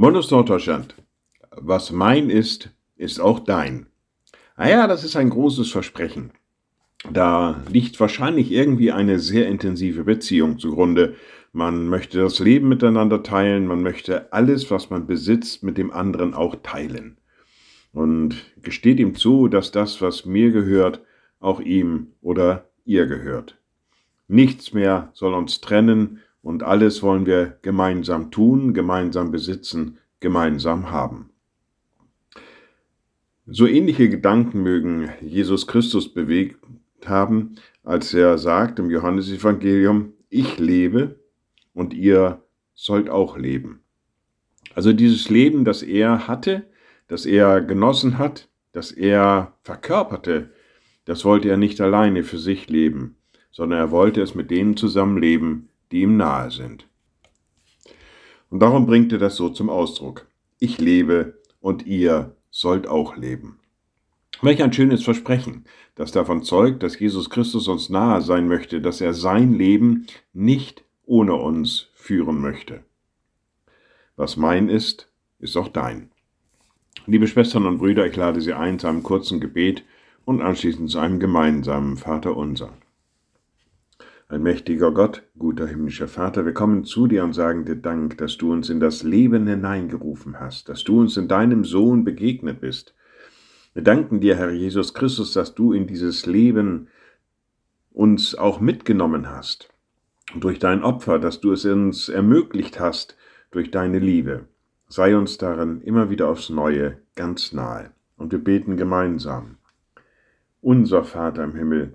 Monus Norddeutschland. Was mein ist, ist auch dein. Naja, das ist ein großes Versprechen. Da liegt wahrscheinlich irgendwie eine sehr intensive Beziehung zugrunde. Man möchte das Leben miteinander teilen, man möchte alles, was man besitzt, mit dem anderen auch teilen. Und gesteht ihm zu, dass das, was mir gehört, auch ihm oder ihr gehört. Nichts mehr soll uns trennen und alles wollen wir gemeinsam tun, gemeinsam besitzen, gemeinsam haben. So ähnliche Gedanken mögen Jesus Christus bewegt haben, als er sagt im Johannesevangelium, ich lebe und ihr sollt auch leben. Also dieses Leben, das er hatte, das er genossen hat, das er verkörperte, das wollte er nicht alleine für sich leben, sondern er wollte es mit denen zusammenleben, die ihm nahe sind. Und darum bringt er das so zum Ausdruck. Ich lebe und ihr sollt auch leben. Welch ein schönes Versprechen, das davon zeugt, dass Jesus Christus uns nahe sein möchte, dass er sein Leben nicht ohne uns führen möchte. Was mein ist, ist auch dein. Liebe Schwestern und Brüder, ich lade Sie ein zu einem kurzen Gebet und anschließend zu einem gemeinsamen Vater Ein mächtiger Gott, guter himmlischer Vater, wir kommen zu dir und sagen dir Dank, dass du uns in das Leben hineingerufen hast, dass du uns in deinem Sohn begegnet bist. Wir danken dir, Herr Jesus Christus, dass du in dieses Leben uns auch mitgenommen hast. Durch dein Opfer, dass du es uns ermöglicht hast, durch deine Liebe. Sei uns darin immer wieder aufs Neue ganz nahe. Und wir beten gemeinsam. Unser Vater im Himmel,